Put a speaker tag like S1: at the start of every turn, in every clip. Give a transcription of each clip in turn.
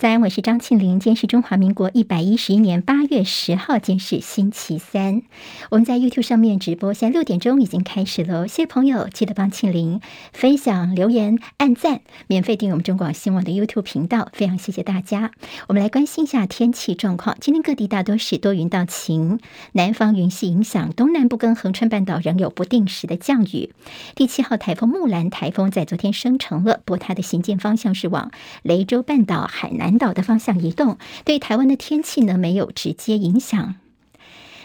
S1: 早安，我是张庆玲。今天是中华民国一百一十一年八月十号，今天是星期三。我们在 YouTube 上面直播，现在六点钟已经开始了。谢谢朋友，记得帮庆玲分享、留言、按赞，免费订阅我们中广新闻网的 YouTube 频道。非常谢谢大家。我们来关心一下天气状况。今天各地大多是多云到晴，南方云系影响，东南部跟恒春半岛仍有不定时的降雨。第七号台风木兰台风在昨天生成了，不过它的行进方向是往雷州半岛、海南。南岛的方向移动，对台湾的天气呢，没有直接影响。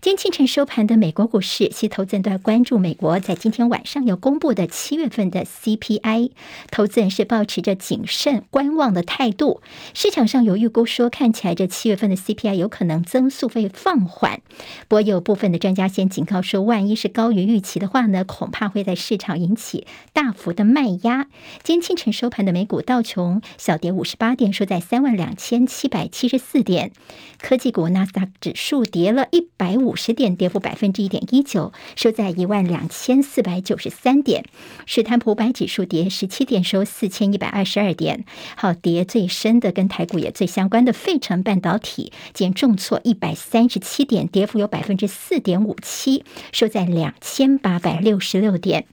S1: 今天清晨收盘的美国股市，其投资人都在关注美国在今天晚上要公布的七月份的 CPI。投资人是保持着谨慎观望的态度。市场上有预估说，看起来这七月份的 CPI 有可能增速会放缓。不过有部分的专家先警告说，万一是高于预期的话呢，恐怕会在市场引起大幅的卖压。今天清晨收盘的美股道琼小跌五十八点，收在三万两千七百七十四点。科技股纳斯达克指数跌了一百五。五十点，跌幅百分之一点一九，收在一万两千四百九十三点。史坦普五百指数跌十七点，收四千一百二十二点。好，跌最深的跟台股也最相关的费城半导体，减重挫一百三十七点，跌幅有百分之四点五七，收在两千八百六十六点。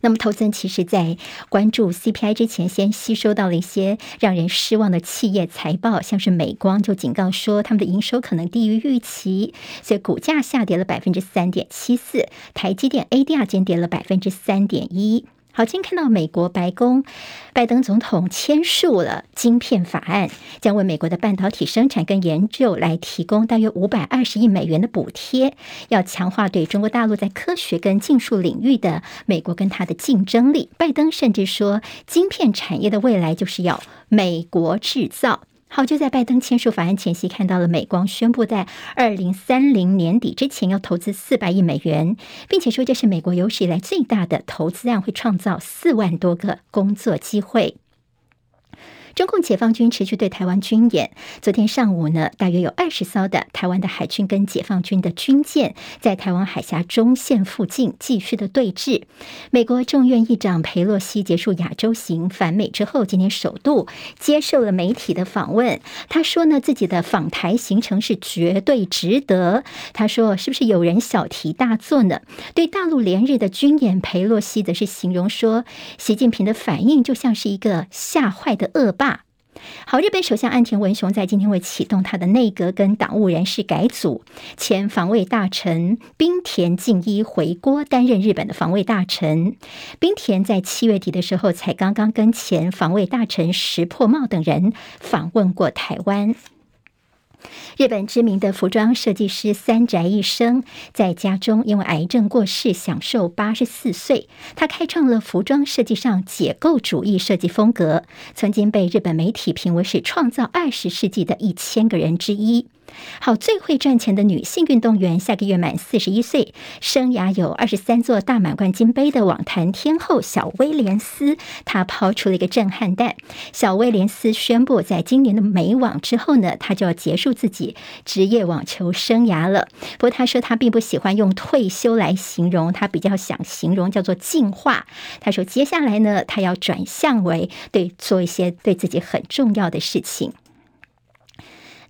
S1: 那么，投资人其实，在关注 CPI 之前，先吸收到了一些让人失望的企业财报，像是美光就警告说，他们的营收可能低于预期，所以股价下跌了百分之三点七四。台积电 ADR 间跌了百分之三点一。好，今天看到美国白宫拜登总统签署了晶片法案，将为美国的半导体生产跟研究来提供大约五百二十亿美元的补贴，要强化对中国大陆在科学跟技术领域的美国跟它的竞争力。拜登甚至说，晶片产业的未来就是要美国制造。好，就在拜登签署法案前夕，看到了美光宣布在二零三零年底之前要投资四百亿美元，并且说这是美国有史以来最大的投资案，会创造四万多个工作机会。中共解放军持续对台湾军演。昨天上午呢，大约有二十艘的台湾的海军跟解放军的军舰在台湾海峡中线附近继续的对峙。美国众院议长裴洛西结束亚洲行返美之后，今天首度接受了媒体的访问。他说呢，自己的访台行程是绝对值得。他说，是不是有人小题大做呢？对大陆连日的军演，裴洛西则是形容说，习近平的反应就像是一个吓坏的恶霸。好，日本首相岸田文雄在今天会启动他的内阁跟党务人事改组，前防卫大臣滨田敬一回锅担任日本的防卫大臣。滨田在七月底的时候才刚刚跟前防卫大臣石破茂等人访问过台湾。日本知名的服装设计师三宅一生在家中因为癌症过世，享受八十四岁。他开创了服装设计上解构主义设计风格，曾经被日本媒体评为是创造二十世纪的一千个人之一。好，最会赚钱的女性运动员，下个月满四十一岁，生涯有二十三座大满贯金杯的网坛天后小威廉斯，她抛出了一个震撼弹。小威廉斯宣布，在今年的美网之后呢，她就要结束自己职业网球生涯了。不过，她说她并不喜欢用退休来形容，她比较想形容叫做进化。她说，接下来呢，她要转向为对做一些对自己很重要的事情。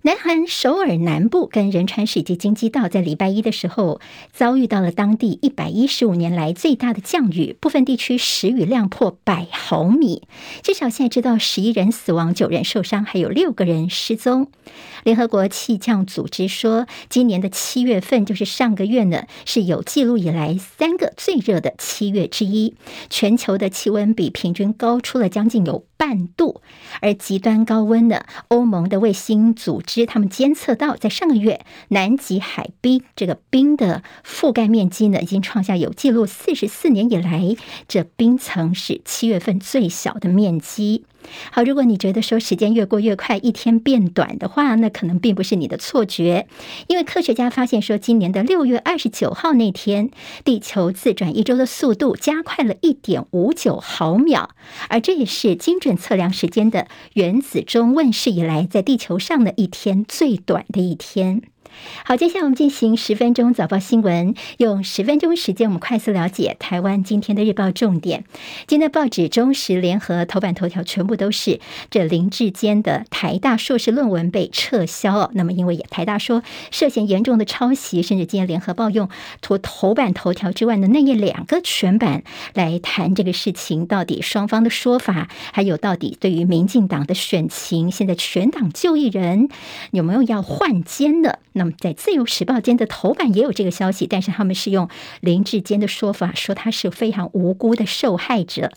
S1: 南韩首尔南部跟仁川市以及京畿道在礼拜一的时候遭遇到了当地一百一十五年来最大的降雨，部分地区时雨量破百毫米，至少现在知道十一人死亡，九人受伤，还有六个人失踪。联合国气象组织说，今年的七月份就是上个月呢，是有记录以来三个最热的七月之一，全球的气温比平均高出了将近有半度，而极端高温呢，欧盟的卫星组织其实他们监测到，在上个月南极海冰这个冰的覆盖面积呢，已经创下有记录四十四年以来，这冰层是七月份最小的面积。好，如果你觉得说时间越过越快，一天变短的话，那可能并不是你的错觉，因为科学家发现说，今年的六月二十九号那天，地球自转一周的速度加快了一点五九毫秒，而这也是精准测量时间的原子钟问世以来，在地球上的一天最短的一天。好，接下来我们进行十分钟早报新闻，用十分钟时间，我们快速了解台湾今天的日报重点。今天的报纸中时联合头版头条全部都是这林志坚的台大硕士论文被撤销。那么，因为台大说涉嫌严重的抄袭，甚至今天联合报用头头版头条之外的那页两个全版来谈这个事情，到底双方的说法，还有到底对于民进党的选情，现在全党就一人有没有要换监的？那么，在《自由时报》间的头版也有这个消息，但是他们是用林志坚的说法，说他是非常无辜的受害者。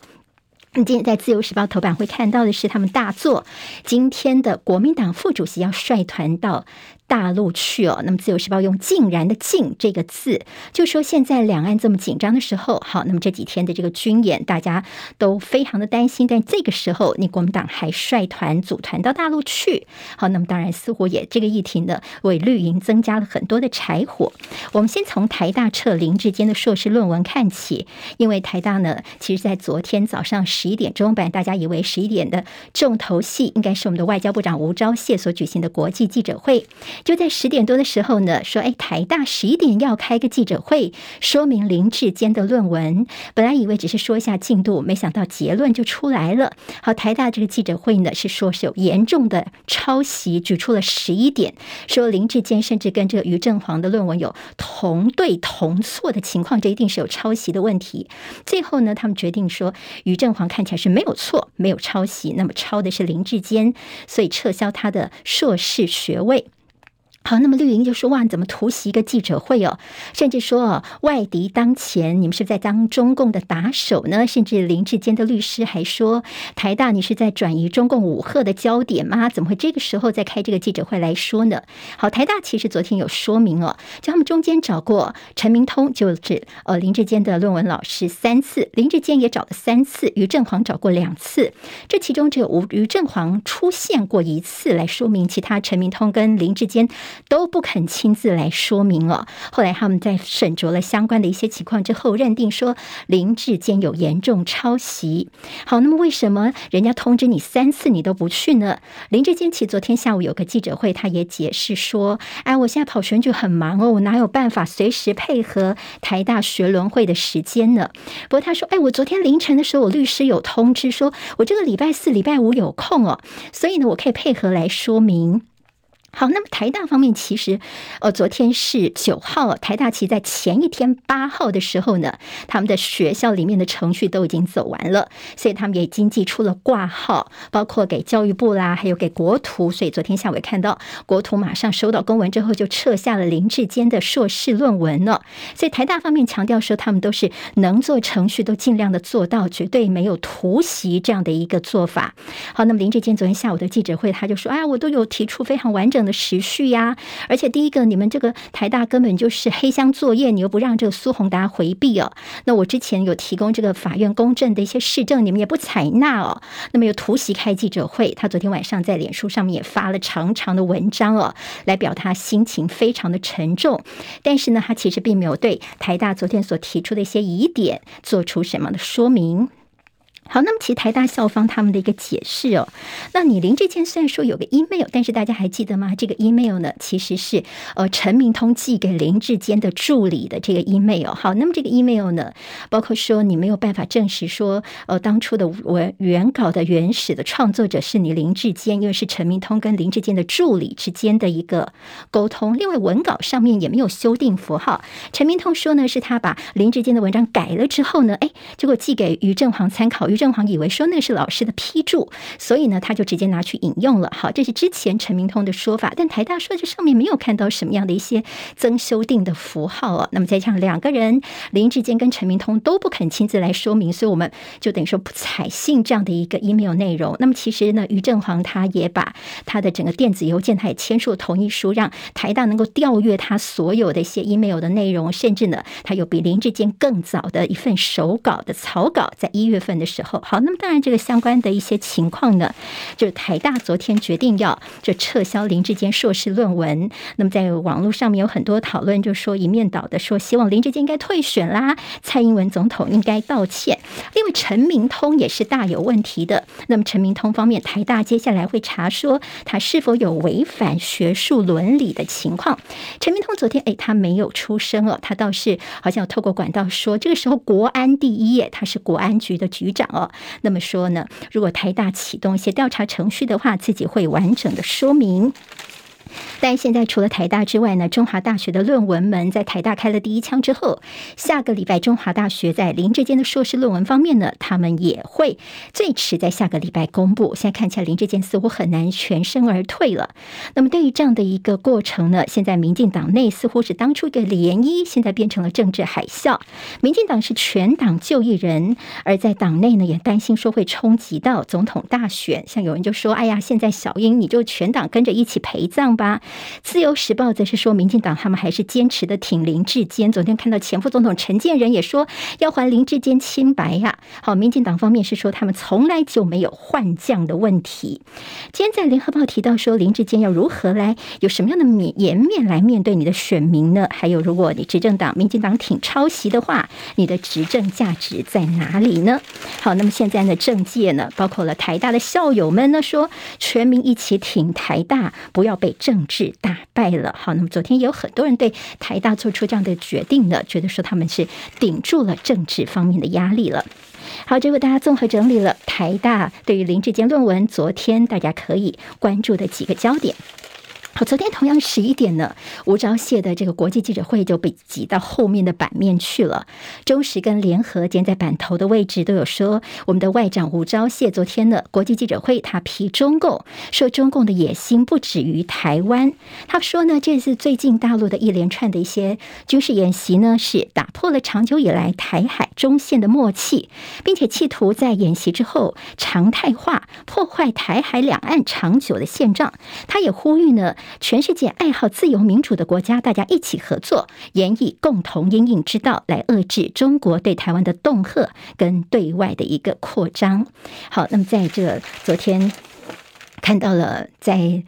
S1: 你今天在《自由时报》头版会看到的是他们大作，今天的国民党副主席要率团到大陆去哦，那么《自由时报》用“竟然”的“竟”这个字，就说现在两岸这么紧张的时候，好，那么这几天的这个军演，大家都非常的担心。但这个时候，你国民党还率团组团到大陆去，好，那么当然似乎也这个议题呢，为绿营增加了很多的柴火。我们先从台大撤林智坚的硕士论文看起，因为台大呢，其实在昨天早上十一点钟，本来大家以为十一点的重头戏应该是我们的外交部长吴钊燮所举行的国际记者会。就在十点多的时候呢，说，哎，台大十一点要开个记者会，说明林志坚的论文。本来以为只是说一下进度，没想到结论就出来了。好，台大这个记者会呢，是说是有严重的抄袭，举出了十一点，说林志坚甚至跟这个于正煌的论文有同对同错的情况，这一定是有抄袭的问题。最后呢，他们决定说，于正煌看起来是没有错，没有抄袭，那么抄的是林志坚，所以撤销他的硕士学位。好，那么绿营就说：“哇，怎么突袭一个记者会哦？甚至说哦，外敌当前，你们是在当中共的打手呢？甚至林志坚的律师还说，台大你是在转移中共武吓的焦点吗？怎么会这个时候再开这个记者会来说呢？好，台大其实昨天有说明哦，就他们中间找过陈明通，就是呃林志坚的论文老师三次，林志坚也找了三次，于正煌找过两次，这其中只有吴于正煌出现过一次来说明，其他陈明通跟林志坚。都不肯亲自来说明了。后来他们在审酌了相关的一些情况之后，认定说林志坚有严重抄袭。好，那么为什么人家通知你三次你都不去呢？林志坚其实昨天下午有个记者会，他也解释说：“哎，我现在跑选举很忙哦，我哪有办法随时配合台大学伦会的时间呢？”不过他说：“哎，我昨天凌晨的时候，我律师有通知说，我这个礼拜四、礼拜五有空哦，所以呢，我可以配合来说明。”好，那么台大方面其实，呃，昨天是九号，台大其在前一天八号的时候呢，他们的学校里面的程序都已经走完了，所以他们也已经寄出了挂号，包括给教育部啦，还有给国图，所以昨天下午也看到国图马上收到公文之后就撤下了林志坚的硕士论文了。所以台大方面强调说，他们都是能做程序都尽量的做到，绝对没有突袭这样的一个做法。好，那么林志坚昨天下午的记者会，他就说：“哎呀，我都有提出非常完整。”的时序呀，而且第一个，你们这个台大根本就是黑箱作业，你又不让这个苏宏达回避哦。那我之前有提供这个法院公证的一些事证，你们也不采纳哦。那么又突袭开记者会，他昨天晚上在脸书上面也发了长长的文章哦，来表他心情非常的沉重。但是呢，他其实并没有对台大昨天所提出的一些疑点做出什么的说明。好，那么其实台大校方他们的一个解释哦，那你林志坚虽然说有个 email，但是大家还记得吗？这个 email 呢，其实是呃陈明通寄给林志坚的助理的这个 email。好，那么这个 email 呢，包括说你没有办法证实说呃当初的文原稿的原始的创作者是你林志坚，因为是陈明通跟林志坚的助理之间的一个沟通。另外文稿上面也没有修订符号。陈明通说呢，是他把林志坚的文章改了之后呢，哎，结果寄给于正煌参考。于正煌以为说那是老师的批注，所以呢，他就直接拿去引用了。好，这是之前陈明通的说法，但台大说这上面没有看到什么样的一些增修订的符号啊。那么再加上两个人林志坚跟陈明通都不肯亲自来说明，所以我们就等于说不采信这样的一个 email 内容。那么其实呢，于正煌他也把他的整个电子邮件，他也签署同意书，让台大能够调阅他所有的一些 email 的内容，甚至呢，他有比林志坚更早的一份手稿的草稿，在一月份的时候。好，那么当然这个相关的一些情况呢，就是台大昨天决定要就撤销林志坚硕士论文。那么在网络上面有很多讨论，就说一面倒的说希望林志坚应该退选啦，蔡英文总统应该道歉。另外陈明通也是大有问题的。那么陈明通方面，台大接下来会查说他是否有违反学术伦理的情况。陈明通昨天哎，他没有出声哦，他倒是好像有透过管道说，这个时候国安第一，他是国安局的局长哦。那么说呢，如果台大启动一些调查程序的话，自己会完整的说明。但现在除了台大之外呢，中华大学的论文门在台大开了第一枪之后，下个礼拜中华大学在林志坚的硕士论文方面呢，他们也会最迟在下个礼拜公布。现在看起来林志坚似乎很难全身而退了。那么对于这样的一个过程呢，现在民进党内似乎是当初一个涟漪，现在变成了政治海啸。民进党是全党就一人，而在党内呢也担心说会冲击到总统大选。像有人就说：“哎呀，现在小英你就全党跟着一起陪葬。”吧，自由时报则是说，民进党他们还是坚持的挺林志坚。昨天看到前副总统陈建仁也说要还林志坚清白呀。好，民进党方面是说他们从来就没有换将的问题。今天在联合报提到说，林志坚要如何来有什么样的面颜面来面对你的选民呢？还有，如果你执政党民进党挺抄袭的话，你的执政价值在哪里呢？好，那么现在呢，政界呢，包括了台大的校友们呢，说全民一起挺台大，不要被政政治打败了，好，那么昨天也有很多人对台大做出这样的决定呢，觉得说他们是顶住了政治方面的压力了。好，这为大家综合整理了台大对于林志坚论文昨天大家可以关注的几个焦点。好，昨天同样十一点呢，吴钊燮的这个国际记者会就被挤到后面的版面去了。中时跟联合今天在版头的位置都有说，我们的外长吴钊燮昨天的国际记者会，他批中共说中共的野心不止于台湾。他说呢，这次最近大陆的一连串的一些军事演习呢，是打破了长久以来台海中线的默契，并且企图在演习之后常态化破坏台海两岸长久的现状。他也呼吁呢。全世界爱好自由民主的国家，大家一起合作，研以共同因应之道来遏制中国对台湾的恫吓跟对外的一个扩张。好，那么在这昨天看到了在。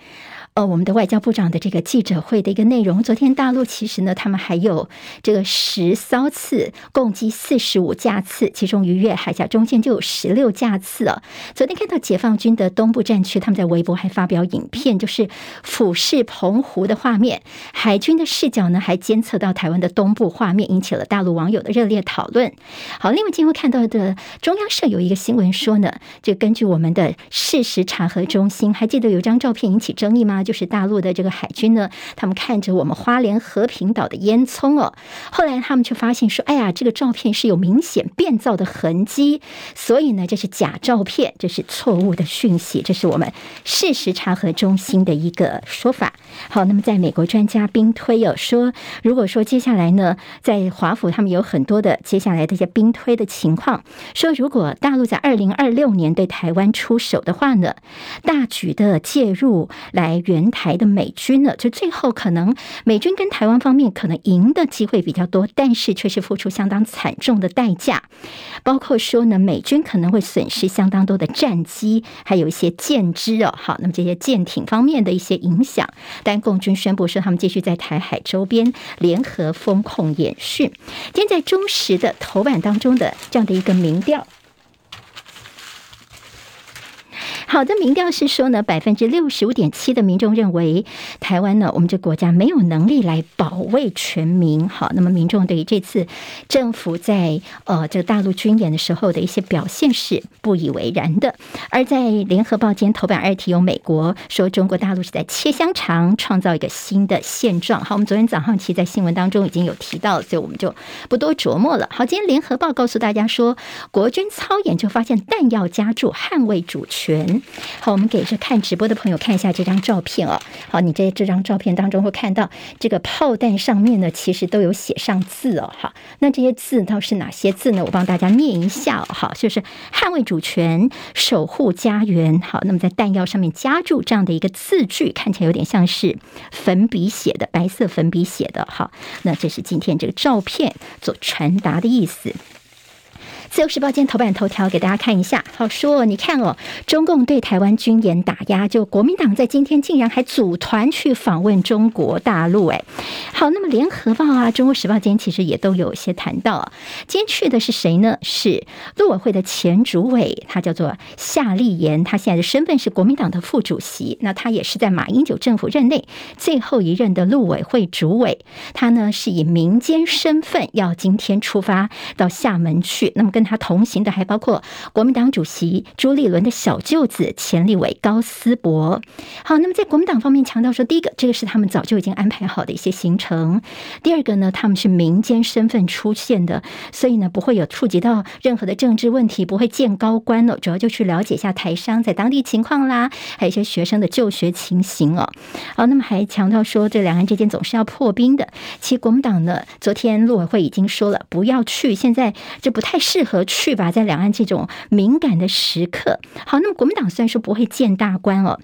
S1: 呃，我们的外交部长的这个记者会的一个内容，昨天大陆其实呢，他们还有这个十艘次共计四十五架次，其中逾越海峡中线就有十六架次了。昨天看到解放军的东部战区，他们在微博还发表影片，就是俯视澎湖的画面，海军的视角呢还监测到台湾的东部画面，引起了大陆网友的热烈讨论。好，另外今天看到的中央社有一个新闻说呢，就根据我们的事实查核中心，还记得有张照片引起争议吗？就是大陆的这个海军呢，他们看着我们花莲和平岛的烟囱哦，后来他们却发现说，哎呀，这个照片是有明显变造的痕迹，所以呢，这是假照片，这是错误的讯息，这是我们事实查核中心的一个说法。好，那么在美国专家兵推有说，如果说接下来呢，在华府他们有很多的接下来的一些兵推的情况，说如果大陆在二零二六年对台湾出手的话呢，大举的介入来。援台的美军呢，就最后可能美军跟台湾方面可能赢的机会比较多，但是却是付出相当惨重的代价，包括说呢，美军可能会损失相当多的战机，还有一些舰只哦。好，那么这些舰艇方面的一些影响，但共军宣布说他们继续在台海周边联合封控演训。今天在中时的头版当中的这样的一个民调。好的，民调是说呢，百分之六十五点七的民众认为台湾呢，我们这国家没有能力来保卫全民。好，那么民众对于这次政府在呃这个大陆军演的时候的一些表现是不以为然的。而在联合报今天头版二题有美国说中国大陆是在切香肠，创造一个新的现状。好，我们昨天早上其实在新闻当中已经有提到，所以我们就不多琢磨了。好，今天联合报告诉大家说，国军操演就发现弹药加注，捍卫主权。好，我们给这看直播的朋友看一下这张照片哦。好，你在这张照片当中会看到这个炮弹上面呢，其实都有写上字哦。好，那这些字倒是哪些字呢？我帮大家念一下哦。好，就是捍卫主权、守护家园。好，那么在弹药上面加注这样的一个字句，看起来有点像是粉笔写的，白色粉笔写的。好，那这是今天这个照片所传达的意思。自由时报今天头版头条给大家看一下，好说，你看哦，中共对台湾军演打压，就国民党在今天竟然还组团去访问中国大陆，哎，好，那么联合报啊，中国时报今天其实也都有一些谈到，今天去的是谁呢？是陆委会的前主委，他叫做夏立言，他现在的身份是国民党的副主席，那他也是在马英九政府任内最后一任的陆委会主委，他呢是以民间身份要今天出发到厦门去，那么跟。跟他同行的还包括国民党主席朱立伦的小舅子钱立伟高思博。好，那么在国民党方面强调说，第一个，这个是他们早就已经安排好的一些行程；第二个呢，他们是民间身份出现的，所以呢不会有触及到任何的政治问题，不会见高官哦，主要就去了解一下台商在当地情况啦，还有一些学生的就学情形哦。好，那么还强调说，这两岸之间总是要破冰的。其实国民党呢，昨天陆委会已经说了，不要去，现在这不太适合。和去吧，在两岸这种敏感的时刻，好，那么国民党虽然说不会见大官哦。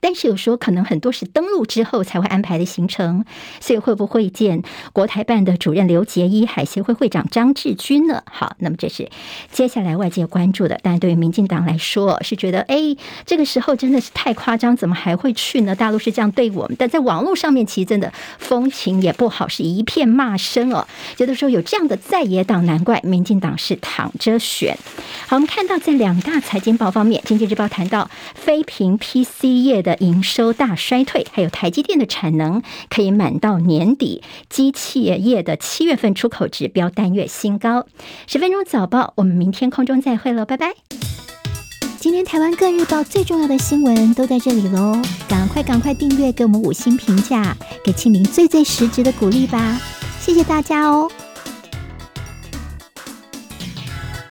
S1: 但是有时候可能很多是登陆之后才会安排的行程，所以会不会见国台办的主任刘杰一、海协会会长张志军呢？好，那么这是接下来外界关注的。但对于民进党来说，是觉得哎，这个时候真的是太夸张，怎么还会去呢？大陆是这样对我们，但在网络上面其实真的风评也不好，是一片骂声哦。觉得说有这样的在野党，难怪民进党是躺着选。好，我们看到在两大财经报方面，《经济日报》谈到非屏 PC 业的。的营收大衰退，还有台积电的产能可以满到年底，机器业的七月份出口指标单月新高。十分钟早报，我们明天空中再会喽，拜拜。今天台湾各日报最重要的新闻都在这里喽，赶快赶快订阅，给我们五星评价，给清明最最实质的鼓励吧，谢谢大家哦。